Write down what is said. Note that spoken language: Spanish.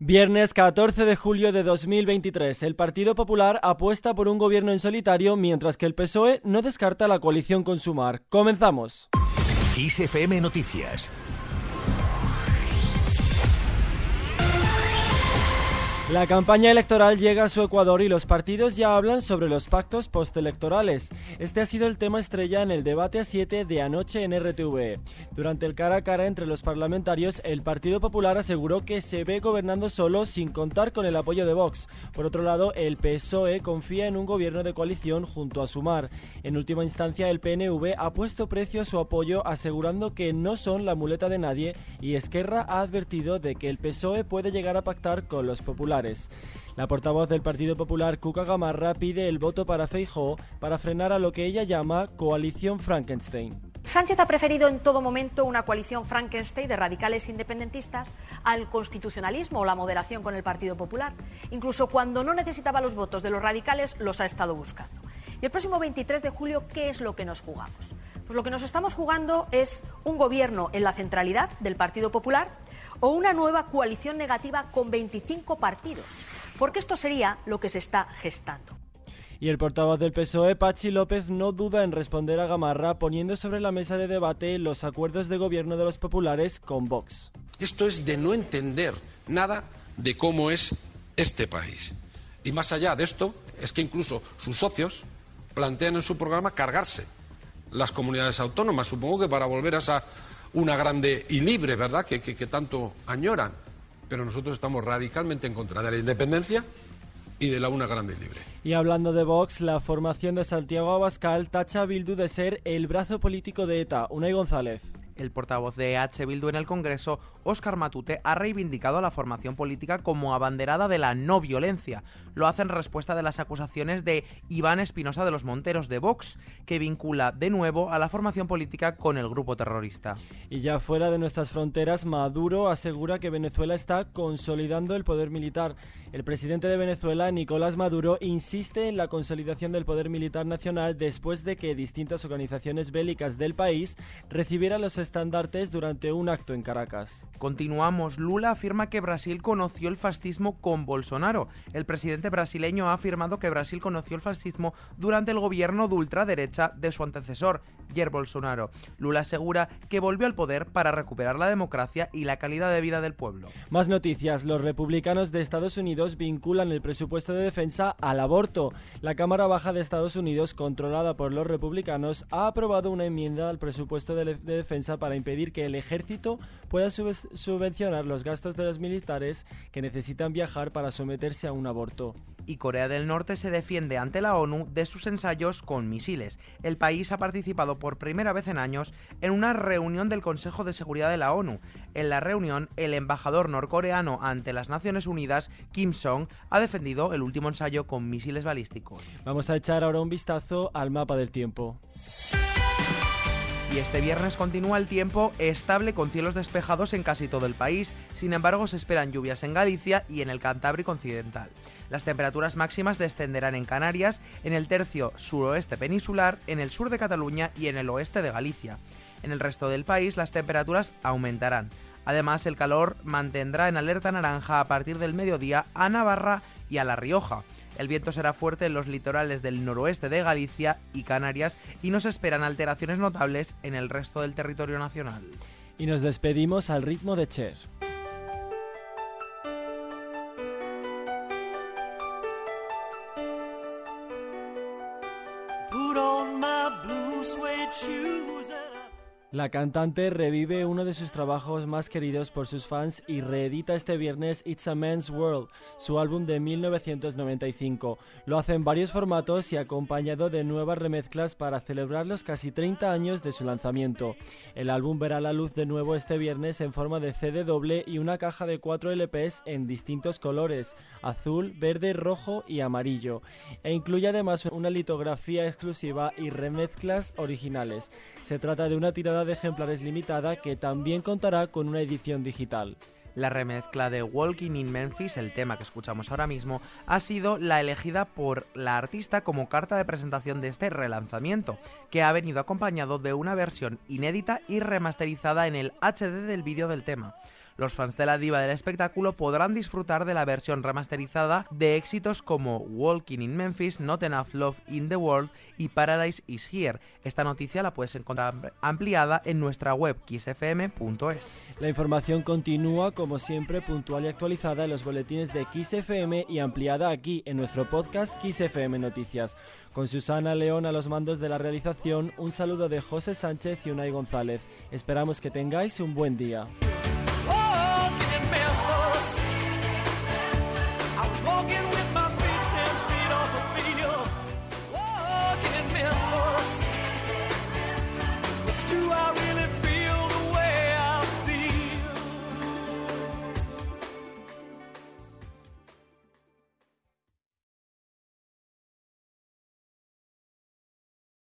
Viernes 14 de julio de 2023. El Partido Popular apuesta por un gobierno en solitario mientras que el PSOE no descarta la coalición con Sumar. Comenzamos. ISFM Noticias La campaña electoral llega a su Ecuador y los partidos ya hablan sobre los pactos postelectorales. Este ha sido el tema estrella en el debate a 7 de anoche en RTV. Durante el cara a cara entre los parlamentarios, el Partido Popular aseguró que se ve gobernando solo sin contar con el apoyo de Vox. Por otro lado, el PSOE confía en un gobierno de coalición junto a Sumar. En última instancia, el PNV ha puesto precio a su apoyo asegurando que no son la muleta de nadie y Esquerra ha advertido de que el PSOE puede llegar a pactar con los populares. La portavoz del Partido Popular, Cuca Gamarra, pide el voto para Feijóo para frenar a lo que ella llama coalición Frankenstein. Sánchez ha preferido en todo momento una coalición Frankenstein de radicales independentistas al constitucionalismo o la moderación con el Partido Popular. Incluso cuando no necesitaba los votos de los radicales, los ha estado buscando. Y el próximo 23 de julio, ¿qué es lo que nos jugamos? Pues lo que nos estamos jugando es un gobierno en la centralidad del Partido Popular o una nueva coalición negativa con 25 partidos, porque esto sería lo que se está gestando. Y el portavoz del PSOE, Pachi López, no duda en responder a Gamarra poniendo sobre la mesa de debate los acuerdos de gobierno de los populares con Vox. Esto es de no entender nada de cómo es este país. Y más allá de esto, es que incluso sus socios plantean en su programa cargarse las comunidades autónomas, supongo que para volver a esa una grande y libre, ¿verdad?, que, que, tanto añoran. Pero nosotros estamos radicalmente en contra de la independencia y de la una grande y libre. Y hablando de Vox, la formación de Santiago Abascal tacha a Bildu de ser el brazo político de ETA. Unai González. El portavoz de H. Bildu en el Congreso, Óscar Matute, ha reivindicado a la formación política como abanderada de la no violencia. Lo hace en respuesta de las acusaciones de Iván Espinosa de los Monteros de Vox, que vincula de nuevo a la formación política con el grupo terrorista. Y ya fuera de nuestras fronteras, Maduro asegura que Venezuela está consolidando el poder militar. El presidente de Venezuela, Nicolás Maduro, insiste en la consolidación del poder militar nacional después de que distintas organizaciones bélicas del país recibieran los estandartes durante un acto en Caracas. Continuamos. Lula afirma que Brasil conoció el fascismo con Bolsonaro. El presidente brasileño ha afirmado que Brasil conoció el fascismo durante el gobierno de ultraderecha de su antecesor, Jair Bolsonaro. Lula asegura que volvió al poder para recuperar la democracia y la calidad de vida del pueblo. Más noticias. Los republicanos de Estados Unidos vinculan el presupuesto de defensa al aborto. La Cámara Baja de Estados Unidos, controlada por los republicanos, ha aprobado una enmienda al presupuesto de, de defensa para impedir que el ejército pueda subvencionar los gastos de los militares que necesitan viajar para someterse a un aborto. Y Corea del Norte se defiende ante la ONU de sus ensayos con misiles. El país ha participado por primera vez en años en una reunión del Consejo de Seguridad de la ONU. En la reunión, el embajador norcoreano ante las Naciones Unidas, Kim Song, ha defendido el último ensayo con misiles balísticos. Vamos a echar ahora un vistazo al mapa del tiempo. Y este viernes continúa el tiempo estable con cielos despejados en casi todo el país, sin embargo se esperan lluvias en Galicia y en el Cantábrico Occidental. Las temperaturas máximas descenderán en Canarias, en el tercio suroeste peninsular, en el sur de Cataluña y en el oeste de Galicia. En el resto del país las temperaturas aumentarán. Además, el calor mantendrá en alerta naranja a partir del mediodía a Navarra y a La Rioja. El viento será fuerte en los litorales del noroeste de Galicia y Canarias y no se esperan alteraciones notables en el resto del territorio nacional. Y nos despedimos al ritmo de Cher. La cantante revive uno de sus trabajos más queridos por sus fans y reedita este viernes It's a Man's World, su álbum de 1995. Lo hace en varios formatos y acompañado de nuevas remezclas para celebrar los casi 30 años de su lanzamiento. El álbum verá la luz de nuevo este viernes en forma de CD doble y una caja de 4 LPs en distintos colores, azul, verde, rojo y amarillo, e incluye además una litografía exclusiva y remezclas originales. Se trata de una tirada de ejemplares limitada que también contará con una edición digital. La remezcla de Walking in Memphis, el tema que escuchamos ahora mismo, ha sido la elegida por la artista como carta de presentación de este relanzamiento, que ha venido acompañado de una versión inédita y remasterizada en el HD del vídeo del tema. Los fans de la diva del espectáculo podrán disfrutar de la versión remasterizada de éxitos como Walking in Memphis, Not Enough Love in the World y Paradise is Here. Esta noticia la puedes encontrar ampliada en nuestra web xfm.es. La información continúa como siempre puntual y actualizada en los boletines de XFM y ampliada aquí en nuestro podcast XFM Noticias. Con Susana León a los mandos de la realización, un saludo de José Sánchez y Unai González. Esperamos que tengáis un buen día.